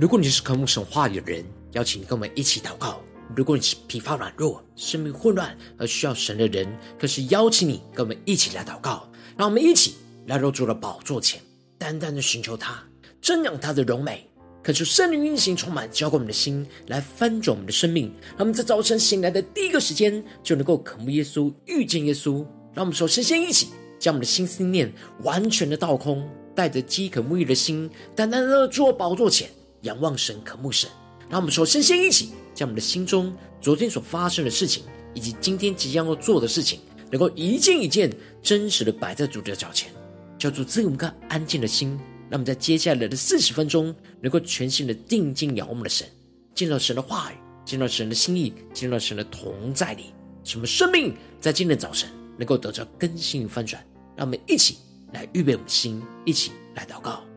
如果你是渴慕神话语的人，邀请你跟我们一起祷告；如果你是疲乏软弱、生命混乱而需要神的人，更是邀请你跟我们一起来祷告。让我们一起来到主的宝座前，单单的寻求他，瞻仰他的荣美，恳求圣灵运行充满，浇灌我们的心，来翻转我们的生命。让我们在早晨醒来的第一个时间，就能够渴慕耶稣、遇见耶稣。让我们首先先一起将我们的心思念完全的倒空，带着饥渴沐浴的心，单单的坐宝座前。仰望神，渴慕神，让我们首先先一起将我们的心中昨天所发生的事情，以及今天即将要做的事情，能够一件一件真实的摆在主的脚前，叫主赐我们个安静的心，让我们在接下来的四十分钟，能够全心的定睛仰望我们的神，见到神的话语，见到神的心意，见到神的同在里，使我们生命在今天早晨能够得到更新与翻转。让我们一起来预备我们的心，一起来祷告。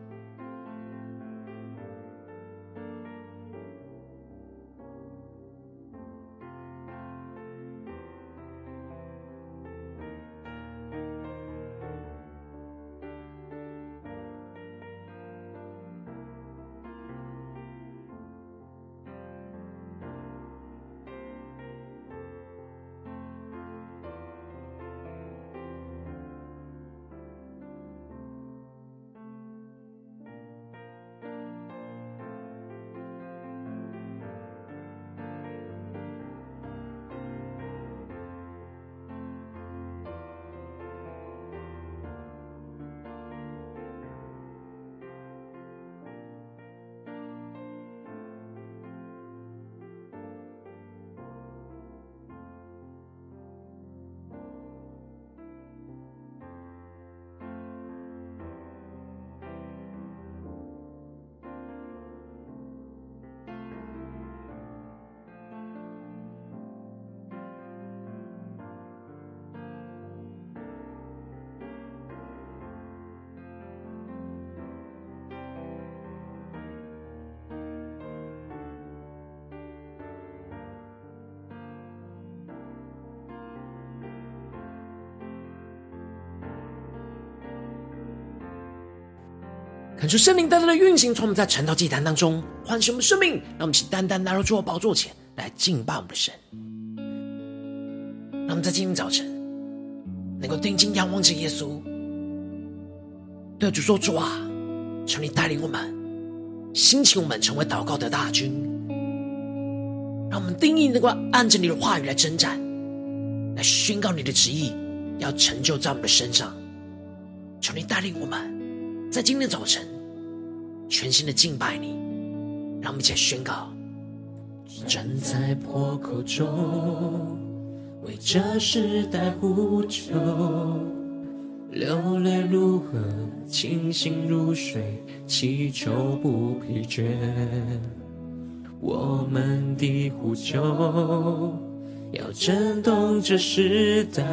恳求圣灵单单的运行，从我们在晨祷祭坛当中唤醒我们生命，让我们请单单来到主的宝座前来敬拜我们的神。让我们在今天早晨能够定睛仰望着耶稣，对主说：“主啊，求你带领我们，兴起我们成为祷告的大军，让我们定意能够按着你的话语来征战，来宣告你的旨意，要成就在我们的身上。求你带领我们，在今天早晨。”全心的敬拜你，让我们一起来宣告。站在破口中，为这时代呼求，流泪如何，清醒如水，祈求不疲倦。我们的呼求，要震动这时代。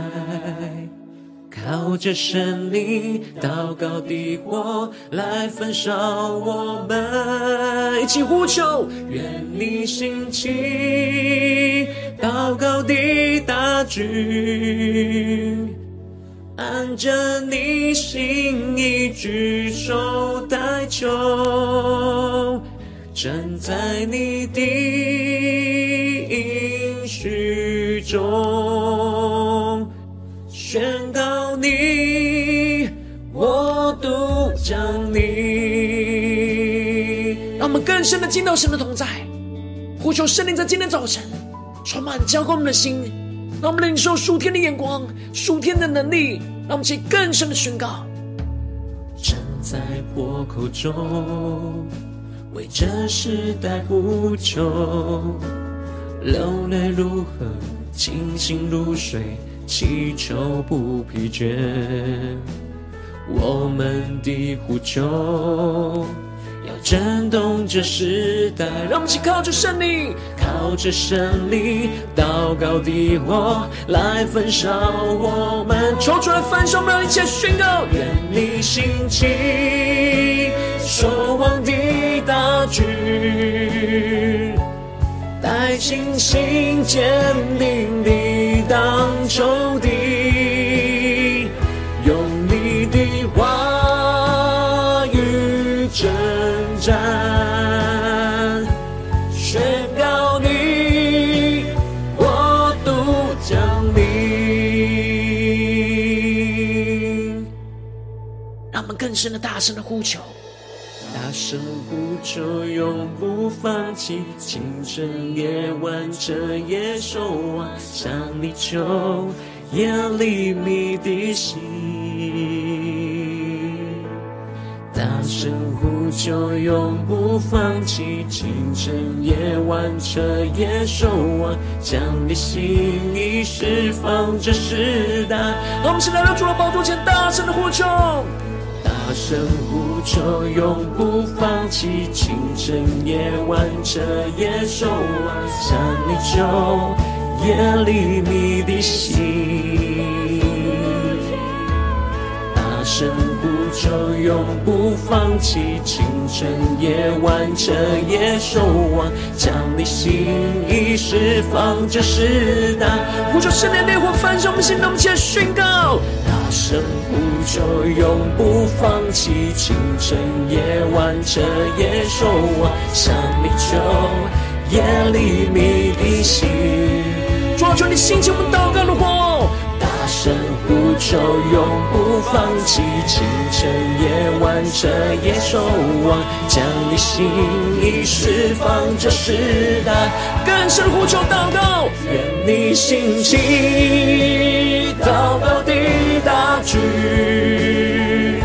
靠着神灵祷告的火来焚烧我们，一起呼求，愿你兴起祷告的大军，按着你心意举手代求，站在你的应许中。宣告你，我独将你。让我们更深的进到神的同在，呼求圣灵在今天早晨充满浇灌我们的心，让我们领受属天的眼光、属天的能力，让我们去更深的宣告。站在破口中，为这时代呼求，流泪如河，清醒如水。祈求不疲倦，我们的呼求要震动这时代。让我们一起靠着胜利，靠着胜利，祷告的火来焚烧我们。抽出来焚烧我们，一切宣告。愿你心起，守望的大军，带信心坚定的。当仇敌用你的话语征战，宣告你，我独降临。让我们更深的大声的呼求。大声呼求，永不放弃。清晨、夜晚、彻夜守望，向你求，夜里觅的心。大声呼求，永不放弃。清晨、夜晚，彻夜守望，将你心意释放这世代。让我们先来到主的宝座前，大声的呼求，大声呼就，永不放弃。清晨、夜晚，彻夜守望，向你求，夜里觅的心。大声呼求，永不放弃。清晨、夜晚，彻夜守望，将你心意释放这世代。呼求圣灵烈火焚烧我们心，让我们起来宣告。大声呼求，永不放弃。清晨、夜晚，彻夜守望，向你求，夜里觅的心。抓住，你心情我们祷告的火。大声呼求，永不放弃。清晨、夜晚，彻夜守望，将你心意释放这时代。更深呼求祷告，愿你兴起，祷告的大军，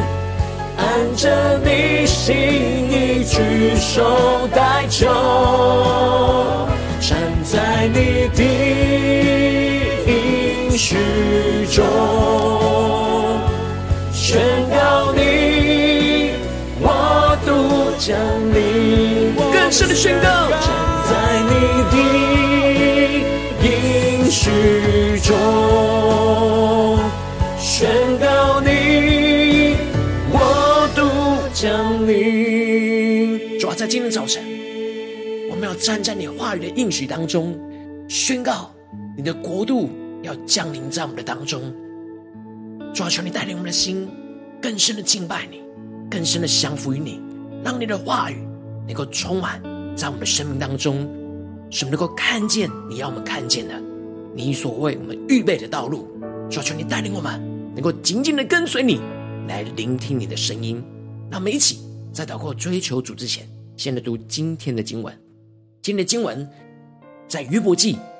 按着你心意举手代求，站在你的。许中宣告你，我独将你更深的宣告，站在你的应许中宣告你，我独将你。主要在今天早晨，我们要站在你话语的应许当中，宣告你的国度。要降临在我们的当中，主啊，求你带领我们的心更深的敬拜你，更深的降服于你，让你的话语能够充满在我们的生命当中，使我们能够看见你要我们看见的，你所为我们预备的道路。主啊，求你带领我们能够紧紧的跟随你，来聆听你的声音。让我们一起在祷告追求主之前，先来读今天的经文。今天的经文在约伯记。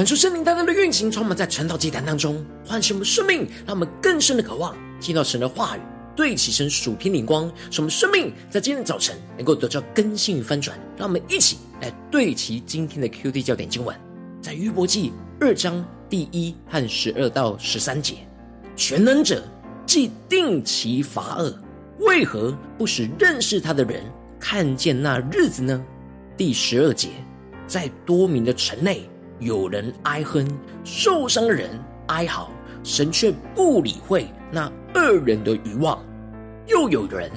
感受圣灵当中的运行，充满在晨祷祭坛当中，唤醒我们生命，让我们更深的渴望听到神的话语，对齐神属天灵光，使我们生命在今天早晨能够得到更新与翻转。让我们一起来对齐今天的 QD 焦点经文，在约伯记二章第一和十二到十三节，全能者既定其罚恶，为何不使认识他的人看见那日子呢？第十二节，在多民的城内，有人哀哼，受伤的人哀嚎，神却不理会那恶人的欲望；又有人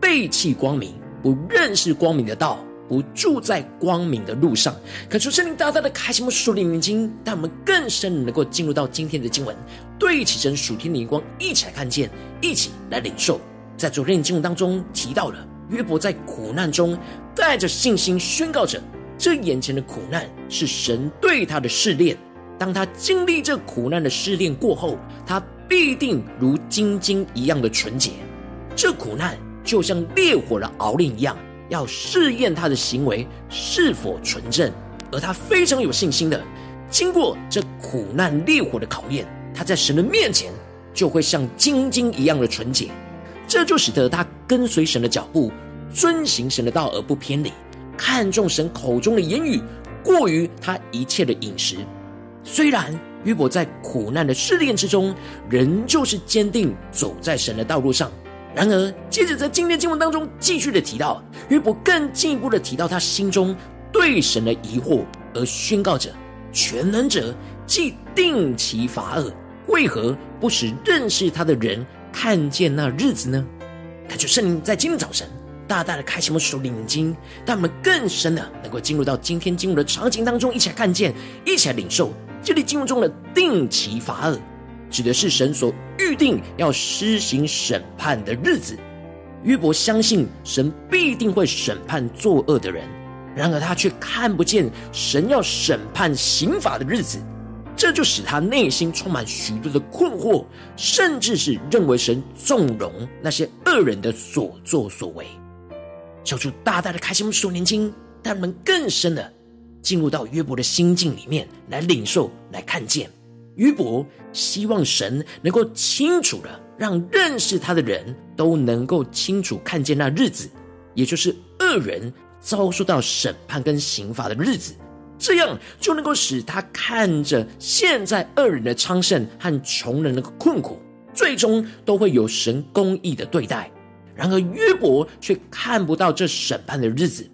背弃光明，不认识光明的道，不住在光明的路上。恳求圣灵大大的开启我们属灵眼睛，让我们更深能够进入到今天的经文，对齐神属天的灵光，一起来看见，一起来领受。在昨天的经文当中提到了。约伯在苦难中带着信心宣告着：这眼前的苦难是神对他的试炼。当他经历这苦难的试炼过后，他必定如金晶一样的纯洁。这苦难就像烈火的熬炼一样，要试验他的行为是否纯正。而他非常有信心的，经过这苦难烈火的考验，他在神的面前就会像金晶一样的纯洁。这就使得他跟随神的脚步，遵行神的道而不偏离，看重神口中的言语，过于他一切的饮食。虽然约伯在苦难的试炼之中，仍旧是坚定走在神的道路上。然而，接着在今天经文当中继续的提到，约伯更进一步的提到他心中对神的疑惑，而宣告着：全能者既定其罚恶，为何不使认识他的人？看见那日子呢？感谢圣灵在今天早晨大大的开启我们属灵眼睛，让我们更深的能够进入到今天经文的场景当中，一起来看见，一起来领受。这里经文中的定其罚恶，指的是神所预定要施行审判的日子。约伯相信神必定会审判作恶的人，然而他却看不见神要审判刑罚的日子。这就使他内心充满许多的困惑，甚至是认为神纵容那些恶人的所作所为。求主大大的开心我们属灵睛，让我们更深的进入到约伯的心境里面来领受、来看见。约伯希望神能够清楚的让认识他的人都能够清楚看见那日子，也就是恶人遭受到审判跟刑罚的日子。这样就能够使他看着现在恶人的昌盛和穷人的困苦，最终都会有神公义的对待。然而约伯却看不到这审判的日子，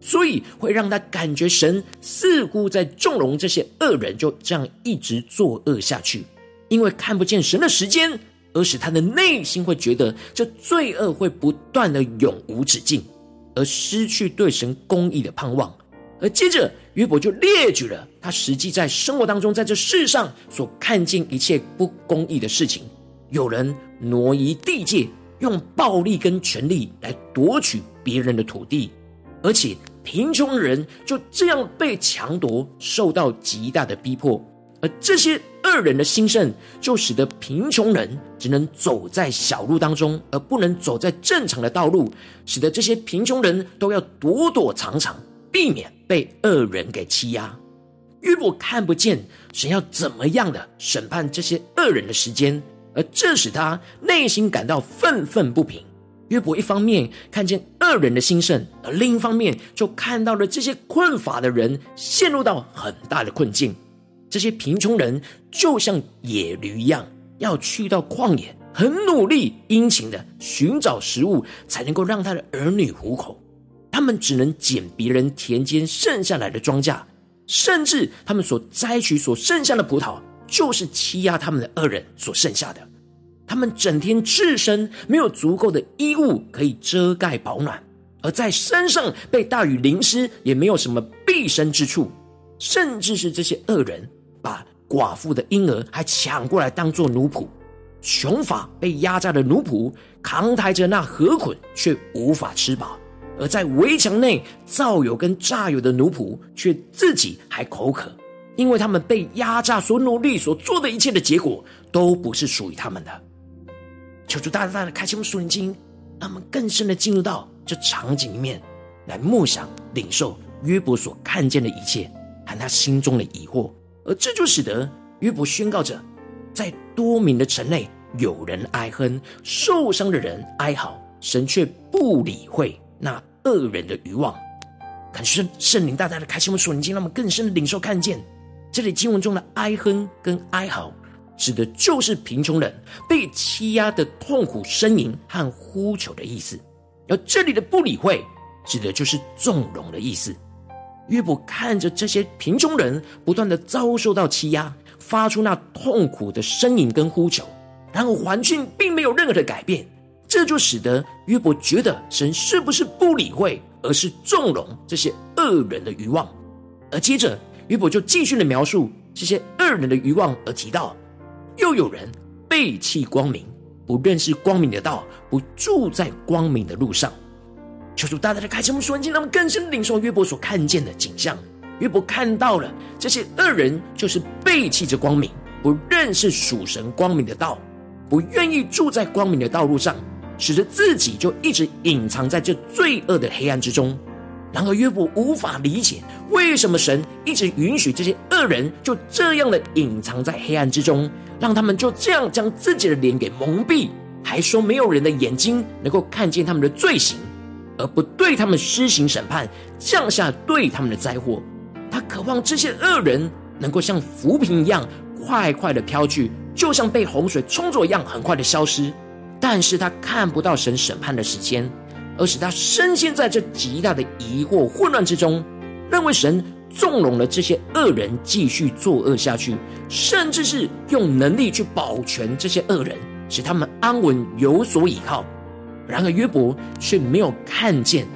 所以会让他感觉神似乎在纵容这些恶人就这样一直作恶下去，因为看不见神的时间，而使他的内心会觉得这罪恶会不断的永无止境，而失去对神公义的盼望。而接着，约伯就列举了他实际在生活当中，在这世上所看见一切不公义的事情：有人挪移地界，用暴力跟权力来夺取别人的土地，而且贫穷人就这样被强夺，受到极大的逼迫。而这些恶人的兴盛，就使得贫穷人只能走在小路当中，而不能走在正常的道路，使得这些贫穷人都要躲躲藏藏。避免被恶人给欺压，约伯看不见神要怎么样的审判这些恶人的时间，而这使他内心感到愤愤不平。约伯一方面看见恶人的兴盛，而另一方面就看到了这些困乏的人陷入到很大的困境。这些贫穷人就像野驴一样，要去到旷野，很努力殷勤的寻找食物，才能够让他的儿女糊口。他们只能捡别人田间剩下来的庄稼，甚至他们所摘取所剩下的葡萄，就是欺压他们的恶人所剩下的。他们整天赤身，没有足够的衣物可以遮盖保暖，而在山上被大雨淋湿，也没有什么避身之处。甚至是这些恶人，把寡妇的婴儿还抢过来当做奴仆，穷乏被压榨的奴仆，扛抬着那禾捆，却无法吃饱。而在围墙内造有跟榨有的奴仆，却自己还口渴，因为他们被压榨所努力所做的一切的结果，都不是属于他们的。求主大大的开启我们属灵经，让我们更深的进入到这场景里面，来默想领受约伯所看见的一切和他心中的疑惑，而这就使得约伯宣告着，在多民的城内有人哀哼，受伤的人哀嚎，神却不理会那恶人的欲望。感谢圣灵大大的开启我们属灵经，让我们更深的领受看见这里经文中的哀哼跟哀嚎，指的就是贫穷人被欺压的痛苦呻吟和呼求的意思。而这里的不理会，指的就是纵容的意思。约伯看着这些贫穷人不断的遭受到欺压，发出那痛苦的呻吟跟呼求，然而环境并没有任何的改变，这就使得约伯觉得神是不是不理会，而是纵容这些恶人的欲望。而接着约伯就继续的描述这些恶人的欲望，而提到又有人背弃光明，不认识光明的道，不住在光明的路上。求主大大的开启我们属灵眼，让我们更深领受约伯所看见的景象。约伯看到了这些恶人，就是背弃着光明，不认识属神光明的道，不愿意住在光明的道路上，使得自己就一直隐藏在这罪恶的黑暗之中。然而约伯无法理解，为什么神一直允许这些恶人就这样的隐藏在黑暗之中，让他们就这样将自己的脸给蒙蔽，还说没有人的眼睛能够看见他们的罪行。而不对他们施行审判，降下对他们的灾祸。他渴望这些恶人能够像浮萍一样快快的飘去，就像被洪水冲走一样，很快的消失。但是他看不到神审判的时间，而使他深陷在这极大的疑惑混乱之中，认为神纵容了这些恶人继续作恶下去，甚至是用能力去保全这些恶人，使他们安稳有所依靠。然而约伯却没有看见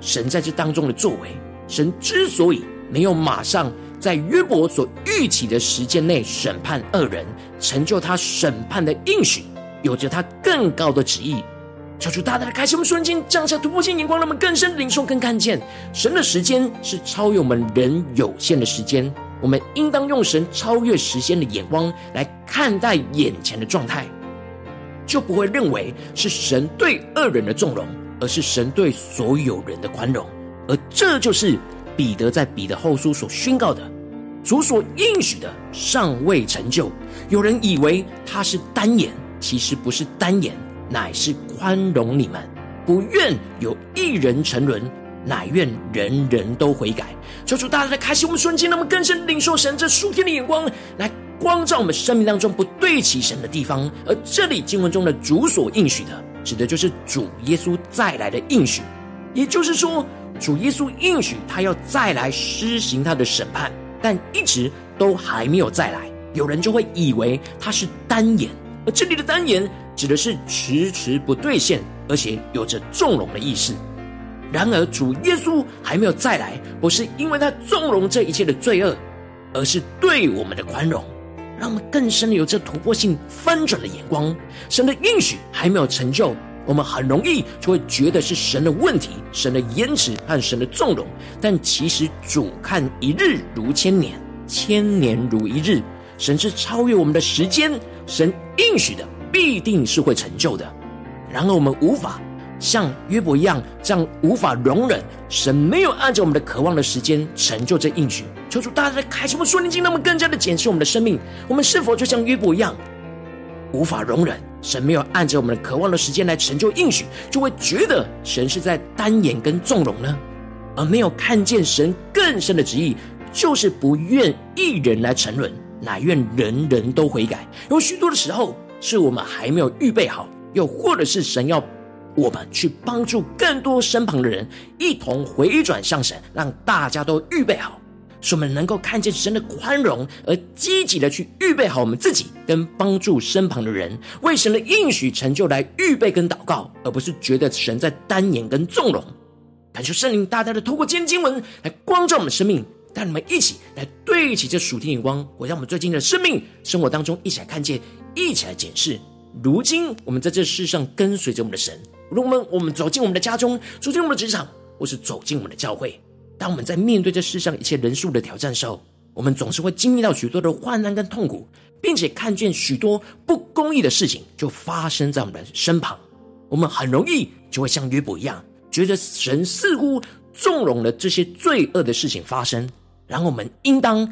神在这当中的作为。神之所以没有马上在约伯所预期的时间内审判恶人，成就他审判的应许，有着他更高的旨意。求主大大的开启我们瞬间，降下突破性眼光，让我们更深领受、更看见神的时间是超越我们人有限的时间。我们应当用神超越时间的眼光来看待眼前的状态。就不会认为是神对恶人的纵容，而是神对所有人的宽容。而这就是彼得在彼得后书所宣告的：主所应许的尚未成就。有人以为他是单眼，其实不是单眼，乃是宽容你们，不愿有一人沉沦，乃愿人人都悔改。求主大大的开启我们瞬间，那么更深领受神这数天的眼光来。光照我们生命当中不对齐神的地方，而这里经文中的主所应许的，指的就是主耶稣再来的应许。也就是说，主耶稣应许他要再来施行他的审判，但一直都还没有再来。有人就会以为他是单言，而这里的单言指的是迟迟不兑现，而且有着纵容的意思。然而，主耶稣还没有再来，不是因为他纵容这一切的罪恶，而是对我们的宽容。让我们更深的有着突破性翻转的眼光。神的应许还没有成就，我们很容易就会觉得是神的问题、神的延迟和神的纵容。但其实主看一日如千年，千年如一日。神是超越我们的时间，神应许的必定是会成就的。然而我们无法。像约伯一样，这样无法容忍神没有按照我们的渴望的时间成就这应许。求主大大开启我们属灵经，让我们更加的检视我们的生命。我们是否就像约伯一样，无法容忍神没有按着我们的渴望的时间来成就应许，就会觉得神是在单眼跟纵容呢？而没有看见神更深的旨意，就是不愿一人来沉沦，乃愿人人都悔改。有许多的时候，是我们还没有预备好，又或者是神要。我们去帮助更多身旁的人，一同回转向神，让大家都预备好，使我们能够看见神的宽容，而积极的去预备好我们自己，跟帮助身旁的人，为神的应许成就来预备跟祷告，而不是觉得神在单眼跟纵容。感谢圣灵大大的透过今天经文来光照我们生命，带你们一起来对齐这属天眼光，回到我们最近的生命生活当中，一起来看见，一起来检视。如今我们在这世上跟随着我们的神。如果我们我们走进我们的家中，走进我们的职场，或是走进我们的教会，当我们在面对这世上一切人数的挑战时候，我们总是会经历到许多的患难跟痛苦，并且看见许多不公义的事情就发生在我们的身旁。我们很容易就会像约伯一样，觉得神似乎纵容了这些罪恶的事情发生。然后我们应当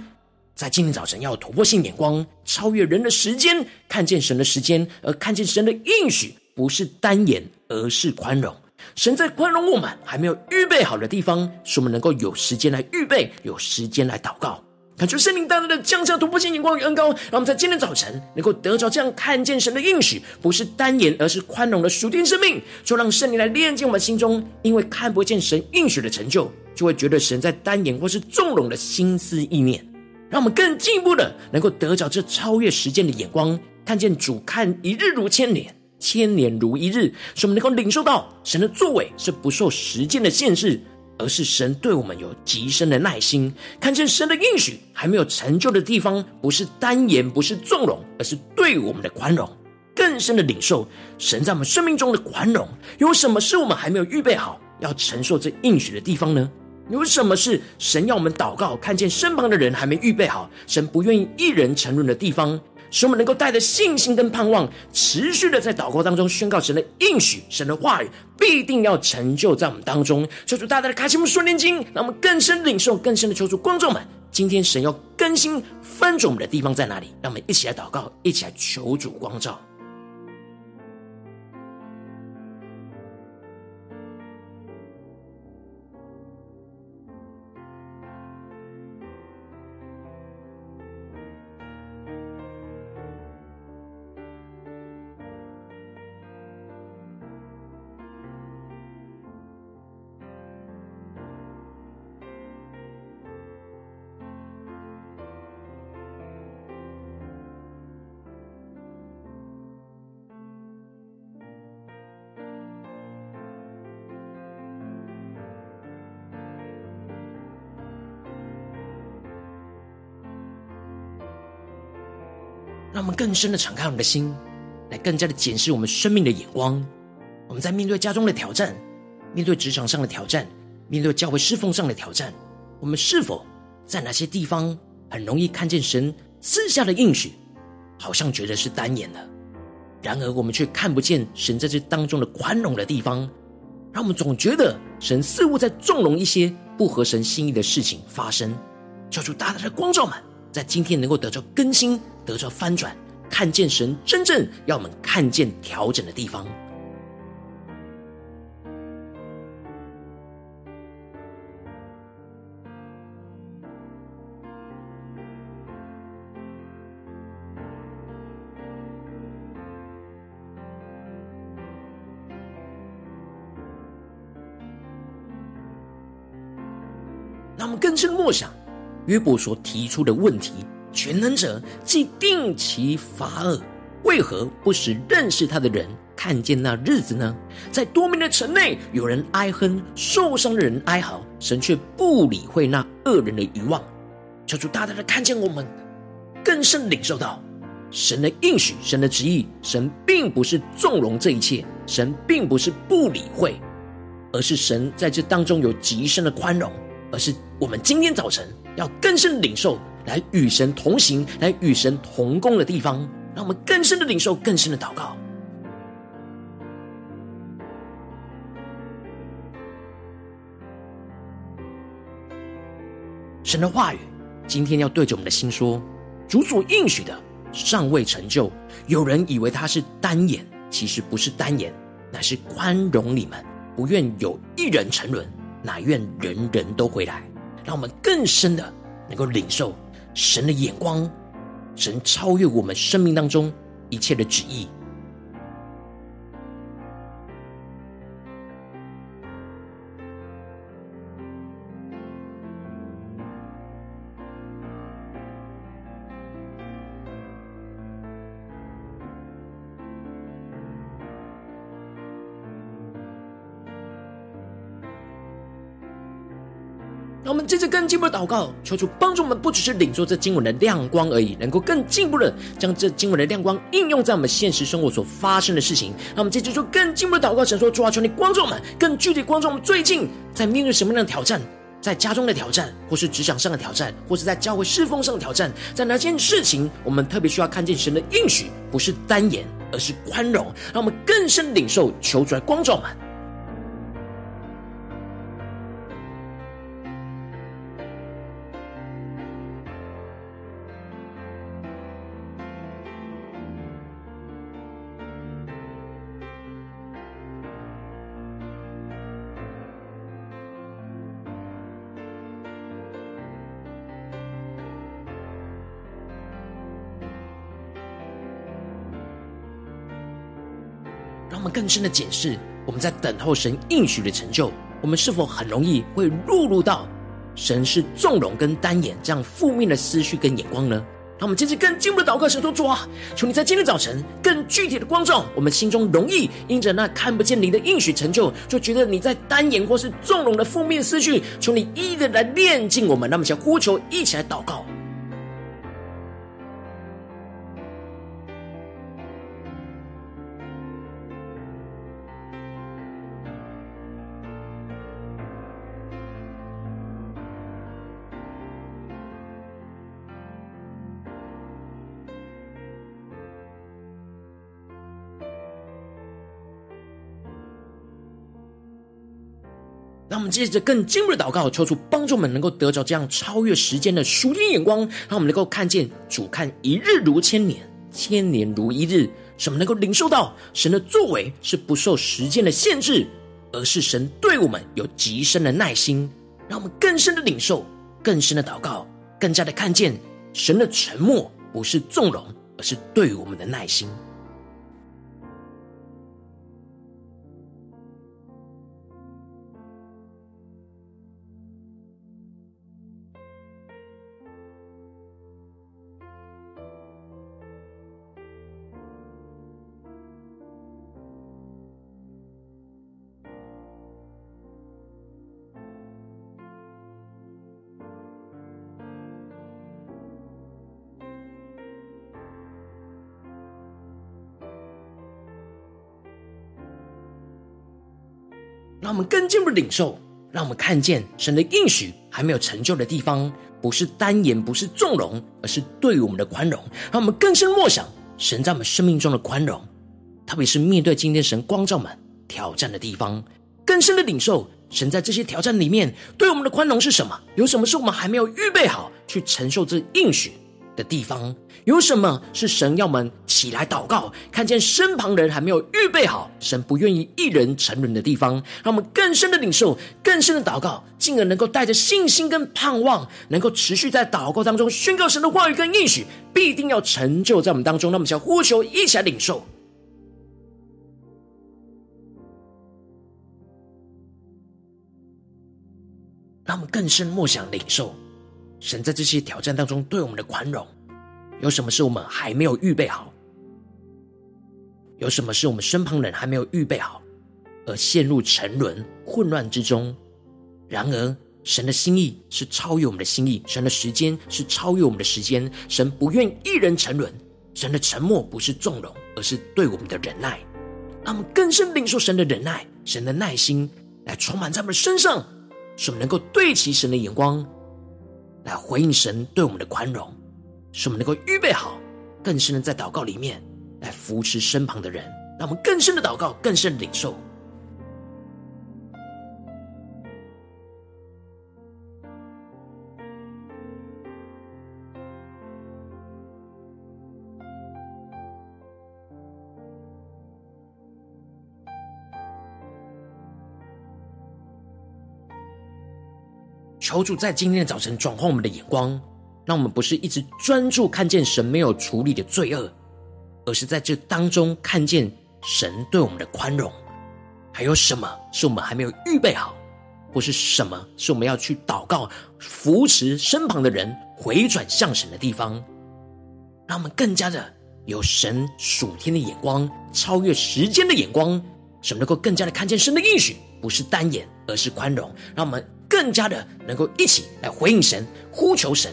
在今天早晨要突破性眼光，超越人的时间，看见神的时间，而看见神的应许，不是单眼，而是宽容。神在宽容我们还没有预备好的地方，使我们能够有时间来预备，有时间来祷告。感谢圣灵大大的降下突破性眼光与恩膏，让我们在今天早晨能够得着这样看见神的应许，不是单眼，而是宽容的属天生命。就让圣灵来炼净我们心中，因为看不见神应许的成就，就会觉得神在单眼或是纵容的心思意念。让我们更进一步的能够得着这超越时间的眼光，看见主看一日如千年，千年如一日，使我们能够领受到神的作为是不受时间的限制。而是神对我们有极深的耐心，看见神的应许还没有成就的地方，不是单言，不是纵容，而是对我们的宽容，更深的领受神在我们生命中的宽容。有什么是我们还没有预备好要承受这应许的地方呢？有什么是神要我们祷告，看见身旁的人还没预备好，神不愿意一人沉沦的地方？使我们能够带着信心跟盼望，持续的在祷告当中宣告神的应许，神的话语必定要成就在我们当中。求主大大的开启我们顺念经，让我们更深领受，更深的求主观众们，今天神要更新翻转我们的地方在哪里？让我们一起来祷告，一起来求主光照。让我们更深的敞开我们的心，来更加的检视我们生命的眼光。我们在面对家中的挑战，面对职场上的挑战，面对教会侍奉上的挑战，我们是否在哪些地方很容易看见神赐下的应许，好像觉得是单眼的，然而我们却看不见神在这当中的宽容的地方，让我们总觉得神似乎在纵容一些不合神心意的事情发生。求主大大的光照们，在今天能够得到更新。得着翻转，看见神真正要我们看见调整的地方。那我们更深默想约伯所提出的问题。全能者既定其罚恶，为何不使认识他的人看见那日子呢？在多民的城内，有人哀哼，受伤的人哀嚎，神却不理会那恶人的愚妄。求主大大的看见我们，更深领受到神的应许、神的旨意。神并不是纵容这一切，神并不是不理会，而是神在这当中有极深的宽容。而是我们今天早晨要更深领受。来与神同行，来与神同工的地方，让我们更深的领受，更深的祷告。神的话语今天要对着我们的心说：主所应许的尚未成就，有人以为他是单眼，其实不是单眼，乃是宽容你们，不愿有一人沉沦，乃愿人人都回来。让我们更深的能够领受。神的眼光，神超越我们生命当中一切的旨意。们接着更进步的祷告，求主帮助我们，不只是领受这经文的亮光而已，能够更进一步的将这经文的亮光应用在我们现实生活所发生的事情。那我们接着就更进步的祷告，神说：主啊，求你光照我们，更具体光照我们最近在面对什么样的挑战，在家中的挑战，或是职场上的挑战，或是在教会侍奉上的挑战，在哪件事情我们特别需要看见神的应许，不是单言，而是宽容，让我们更深领受，求主来光照我们。更深的检视，我们在等候神应许的成就，我们是否很容易会落入到神是纵容跟单眼这样负面的思绪跟眼光呢？让我们接着更进步的祷告，神说主啊，求你在今天早晨更具体的光照我们心中，容易因着那看不见你的应许成就，就觉得你在单眼或是纵容的负面思绪，求你一一的来炼净我们。那么，想呼求，一起来祷告。让我们接着更进一步的祷告，求主帮助我们能够得着这样超越时间的属天眼光，让我们能够看见主看一日如千年，千年如一日。使我们能够领受到神的作为是不受时间的限制，而是神对我们有极深的耐心。让我们更深的领受，更深的祷告，更加的看见神的沉默不是纵容，而是对我们的耐心。我们更进一步领受，让我们看见神的应许还没有成就的地方，不是单言，不是纵容，而是对我们的宽容。让我们更深默想神在我们生命中的宽容，特别是面对今天神光照们挑战的地方，更深的领受神在这些挑战里面对我们的宽容是什么？有什么是我们还没有预备好去承受这应许的地方？有什么是神要我们起来祷告，看见身旁人还没有预备好，神不愿意一人沉沦的地方，让我们更深的领受，更深的祷告，进而能够带着信心跟盼望，能够持续在祷告当中宣告神的话语跟应许，必定要成就在我们当中。那么，想呼求，一起来领受，让我们更深默想领受神在这些挑战当中对我们的宽容。有什么是我们还没有预备好？有什么是我们身旁人还没有预备好，而陷入沉沦混乱之中？然而，神的心意是超越我们的心意，神的时间是超越我们的时间。神不愿一人沉沦，神的沉默不是纵容，而是对我们的忍耐。让我们更深领受神的忍耐，神的耐心来充满在我们身上，使我们能够对齐神的眼光，来回应神对我们的宽容。使我们能够预备好，更深的在祷告里面来扶持身旁的人，让我们更深的祷告，更深的领受。求主在今天的早晨转换我们的眼光。让我们不是一直专注看见神没有处理的罪恶，而是在这当中看见神对我们的宽容。还有什么是我们还没有预备好，或是什么是我们要去祷告扶持身旁的人回转向神的地方？让我们更加的有神属天的眼光，超越时间的眼光，使我们能够更加的看见神的应许不是单眼，而是宽容。让我们更加的能够一起来回应神，呼求神。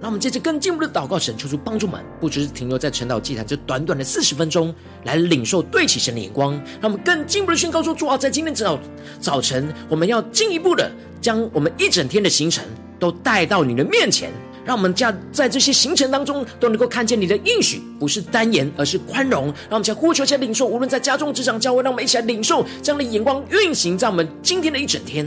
让我们接着更进一步的祷告，神求主帮助们，不只是停留在晨祷祭坛这短短的四十分钟，来领受对齐神的眼光。让我们更进一步的宣告说：主啊，在今天早早晨，我们要进一步的将我们一整天的行程都带到你的面前，让我们家在这些行程当中都能够看见你的应许，不是单言，而是宽容。让我们将呼求、将领受，无论在家中、职场、教会，让我们一起来领受这样的眼光运行在我们今天的一整天。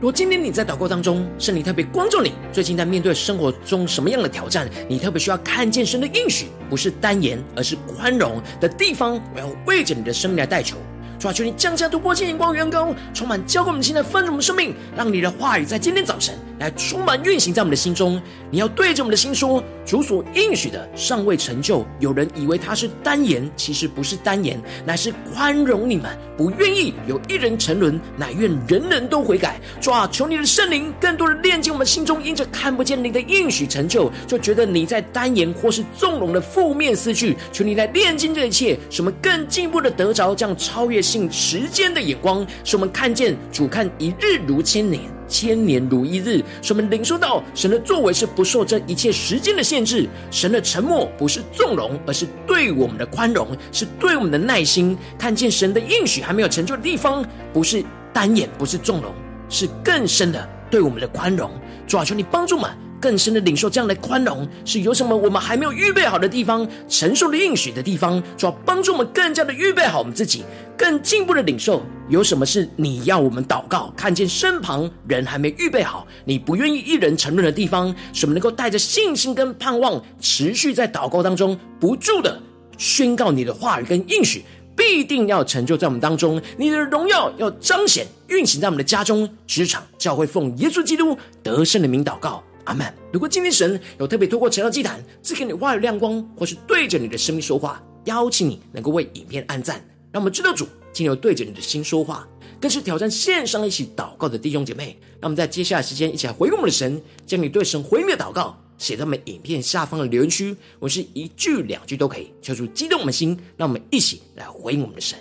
如今天你在祷告当中，圣灵特别关注你，最近在面对生活中什么样的挑战，你特别需要看见神的应许，不是单言，而是宽容的地方，我要为着你的生命来代求。抓住，你降下突破性眼光，员工充满浇灌我们现在丰盛的生命，让你的话语在今天早晨来充满运行在我们的心中。你要对着我们的心说：主所应许的尚未成就。有人以为他是单言，其实不是单言，乃是宽容你们，不愿意有一人沉沦，乃愿人人都悔改。主啊，求你的圣灵更多的炼净我们心中，因着看不见你的应许成就，就觉得你在单言或是纵容的负面思绪。求你来炼净这一切，使我们更进一步的得着这样超越性时间的眼光，使我们看见主看一日如千年，千年如一日。使我们领受到神的作为是不受这一切时间的限制，神的沉默不是纵容，而是对我们的宽容，是对我们的耐心。看见神的应许还没有成就的地方，不是单眼，不是纵容，是更深的对我们的宽容。主啊，求你帮助我们。更深的领受这样的宽容，是有什么我们还没有预备好的地方，承受的应许的地方，主要帮助我们更加的预备好我们自己，更进一步的领受有什么是你要我们祷告，看见身旁人还没预备好，你不愿意一人沉沦的地方，什么能够带着信心跟盼望，持续在祷告当中不住的宣告你的话语跟应许，必定要成就在我们当中，你的荣耀要彰显运行在我们的家中、职场、教会，奉耶稣基督得胜的名祷告。阿门。如果今天神有特别透过晨祷祭坛赐给你话语亮光，或是对着你的生命说话，邀请你能够为影片按赞，让我们知道主今天有对着你的心说话，更是挑战线上一起祷告的弟兄姐妹。让我们在接下来时间一起来回应我们的神，将你对神回应的祷告写在我们影片下方的留言区，我是一句两句都可以，敲出激动我们的心，让我们一起来回应我们的神。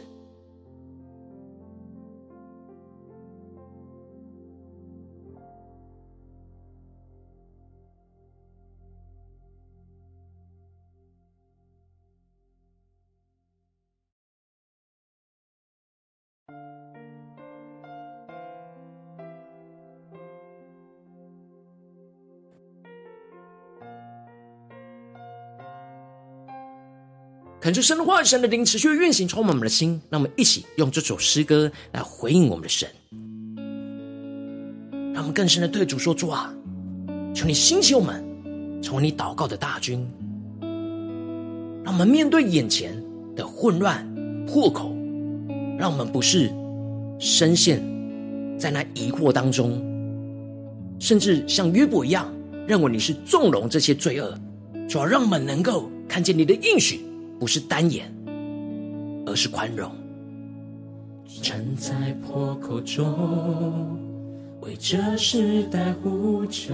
恳求神的话语、神的灵持续运行，充满我们的心。让我们一起用这首诗歌来回应我们的神，让我们更深的对主说：主啊，求你兴起我们，成为你祷告的大军。让我们面对眼前的混乱破口，让我们不是深陷在那疑惑当中，甚至像约伯一样认为你是纵容这些罪恶。主要让我们能够看见你的应许。不是单言，而是宽容。站在破口中，为这时代呼求，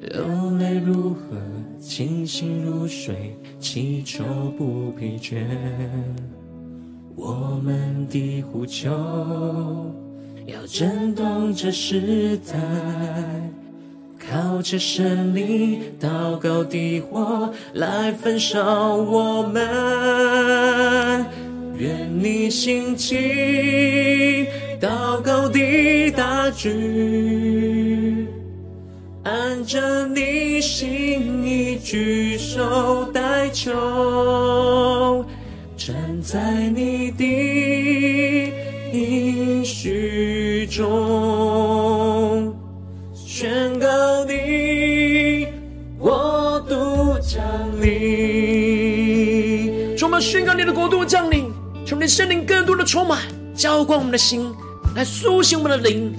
流泪如何，清醒如水，祈求不疲倦。我们的呼求，要震动这时代。靠着神灵祷告的火来焚烧我们，愿你兴起祷告的大军，按着你心意举手代求，站在你的应许中。宣告你的国度降临，求你圣灵更多的充满，浇灌我们的心，来苏醒我们的灵，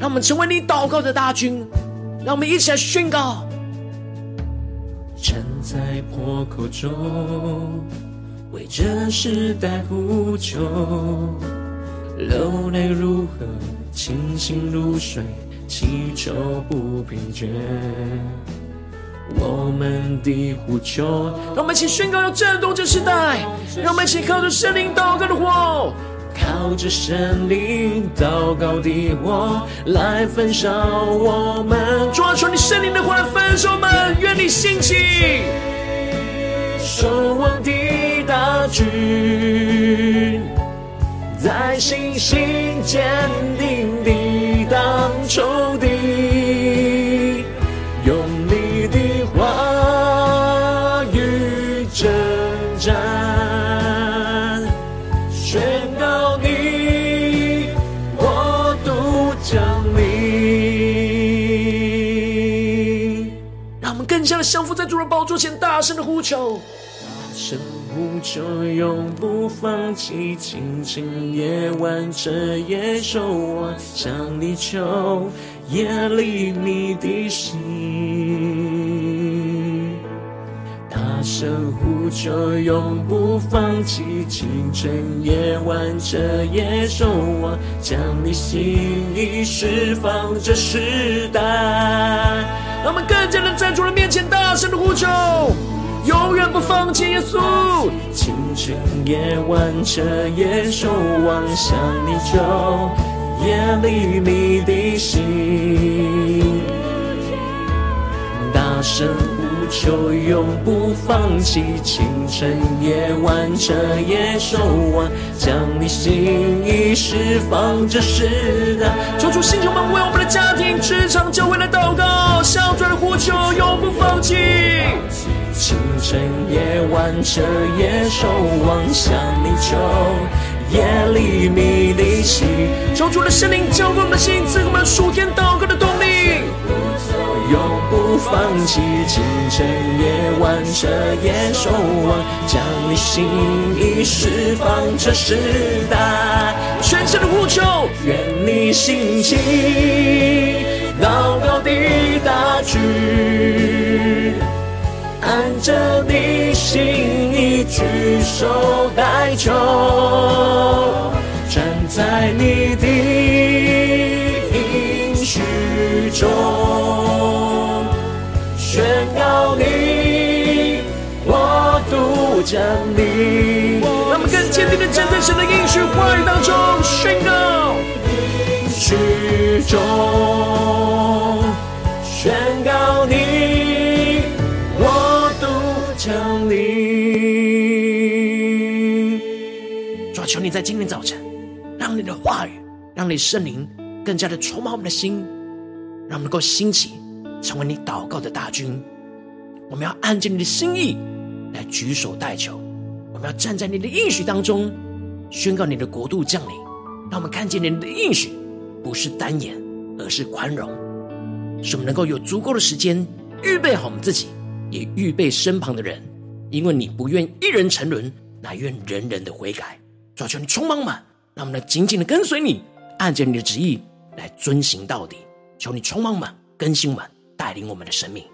让我们成为你祷告的大军。让我们一起来宣告。站在破口中，为这时代呼求，流泪如何，清醒如水，祈求不疲倦。我们的呼求，让我们一起宣告要震动这时代，让我们一起靠着圣灵祷告的火，靠着圣灵祷告的火。来焚烧我们。抓住你圣灵的火来焚烧我们，愿你兴起，守望的大军，在信心坚定的当中。降服在主的宝座前，大声的呼求。大声呼求，永不放弃，清晨夜晚彻夜守望，向你求，夜里你的心。大声呼求，永不放弃，清晨夜晚彻夜守望，将你心意释放这时代。让我们更加的站出了面前大声的呼求。永远不放弃耶稣，清晨夜晚彻夜守望，向你求，夜里你的心，大声呼求，永不放弃，清晨夜晚彻夜守望，将你心意释放这是的，求主星球们为我们的家庭、职场、教会来祷告，向主的呼求，永不放弃。清晨夜晚彻夜守望，向你求，夜里你的心，求主的圣灵浇灌我们的心，赐给我们数天祷告的动力，永放弃。清晨夜晚彻夜守望，将你心意释放这时代，全身的呼求，愿你兴起，祷告的大军。按着你心意举手代求，站在你的应许中，度降临。让我们更坚定的站在神的应许话语当中，宣告应许中，宣告你。降临，主啊，求你在今天早晨，让你的话语，让你圣灵更加的充满我们的心，让我们能够兴起，成为你祷告的大军。我们要按着你的心意来举手代求，我们要站在你的应许当中，宣告你的国度降临。让我们看见你的应许不是单言，而是宽容，使我们能够有足够的时间预备好我们自己。也预备身旁的人，因为你不愿一人沉沦，乃愿人人的悔改。主啊，求你充满满，让我们来紧紧的跟随你，按着你的旨意来遵行到底。求你充满满，更新满，带领我们的生命。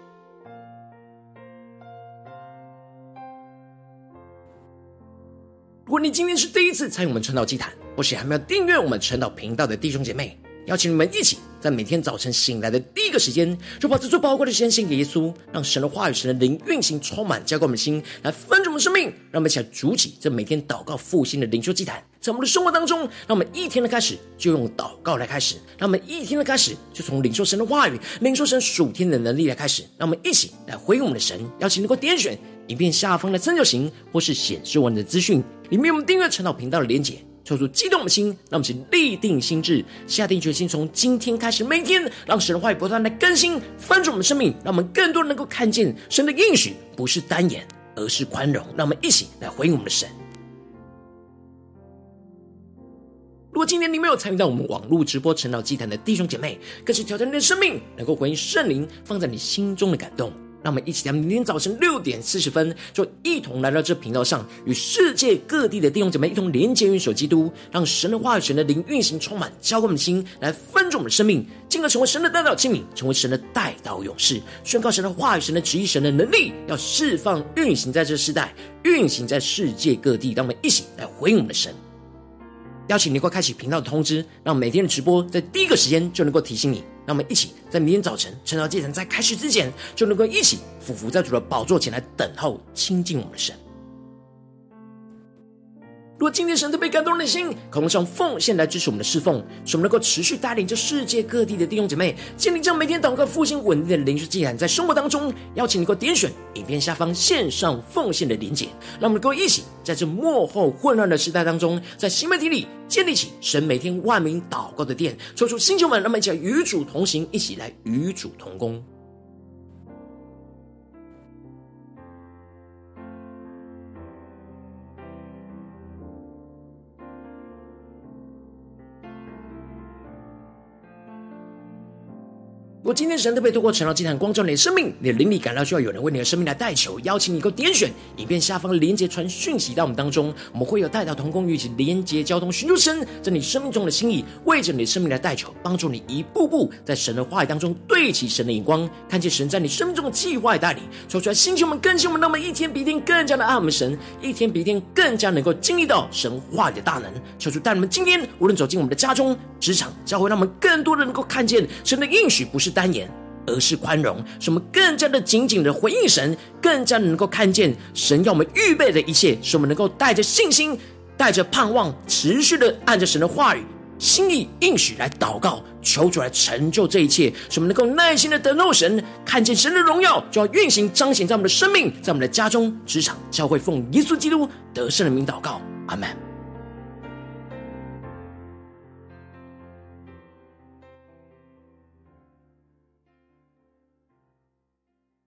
如果你今天是第一次参与我们传道祭坛，或是还没有订阅我们传道频道的弟兄姐妹，邀请你们一起，在每天早晨醒来的第一个时间，就把这最宝贵的时间献给耶稣，让神的话语、神的灵运行充满，浇灌我们的心，来分盛我们生命。让我们一起来筑起这每天祷告复兴的灵修祭坛，在我们的生活当中，让我们一天的开始就用祷告来开始，让我们一天的开始就从领受神的话语、领受神属天的能力来开始。让我们一起来回应我们的神，邀请能够点选影片下方的三角形，或是显示完的资讯里面我们订阅传道频道的连结。抽出激动的心，让我们去立定心志，下定决心，从今天开始，每天让神的话语不断来更新、翻转我们生命，让我们更多人能够看见神的应许不是单言，而是宽容。让我们一起来回应我们的神。如果今天你没有参与到我们网络直播晨祷祭坛的弟兄姐妹，更是挑战你的生命，能够回应圣灵放在你心中的感动。让我们一起在明天早晨六点四十分，就一同来到这频道上，与世界各地的弟兄姐妹一同连接、运手基督，让神的话语、神的灵运行充满，浇灌我们的心，来分盛我们的生命，进而成为神的代表器皿，成为神的代道勇士，宣告神的话语、神的旨意、神的能力，要释放、运行在这世代，运行在世界各地。让我们一起来回应我们的神。邀请你快开启频道的通知，让每天的直播在第一个时间就能够提醒你。让我们一起在明天早晨晨祷祭坛在开始之前，就能够一起俯伏在主的宝座前来等候亲近我们的神。如果今天神特别感动你的心，渴望用奉献来支持我们的侍奉，使我们能够持续带领着世界各地的弟兄姐妹，建立这样每天祷告复兴稳定的灵修祭坛，在生活当中，邀请你能够点选影片下方线上奉献的连结，让我们能够一起在这幕后混乱的时代当中，在新媒体里建立起神每天万名祷告的殿，抽出星球们，让我们一起来与主同行，一起来与主同工。今天神特别透过晨祷祭坛光照你的生命，你的灵里感到需要有人为你的生命来代求，邀请你能够点选影片下方连结传讯息到我们当中，我们会有代祷同工与其连结交通，寻求神在你生命中的心意，为着你的生命来代求，帮助你一步步在神的话语当中对齐神的眼光，看见神在你生命中的计划带领，说出来，星球们更新我们，让我们一天比一天更加的爱我们神，一天比一天更加能够经历到神话语的大能。求主带你们今天无论走进我们的家中、职场、教会，让我们更多的能够看见神的应许不是单言，而是宽容，使我们更加的紧紧的回应神，更加能够看见神要我们预备的一切，使我们能够带着信心，带着盼望，持续的按着神的话语、心意应许来祷告，求主来成就这一切，使我们能够耐心的等候神，看见神的荣耀就要运行彰显在我们的生命，在我们的家中、职场、教会，奉耶稣基督得胜的名祷告，阿门。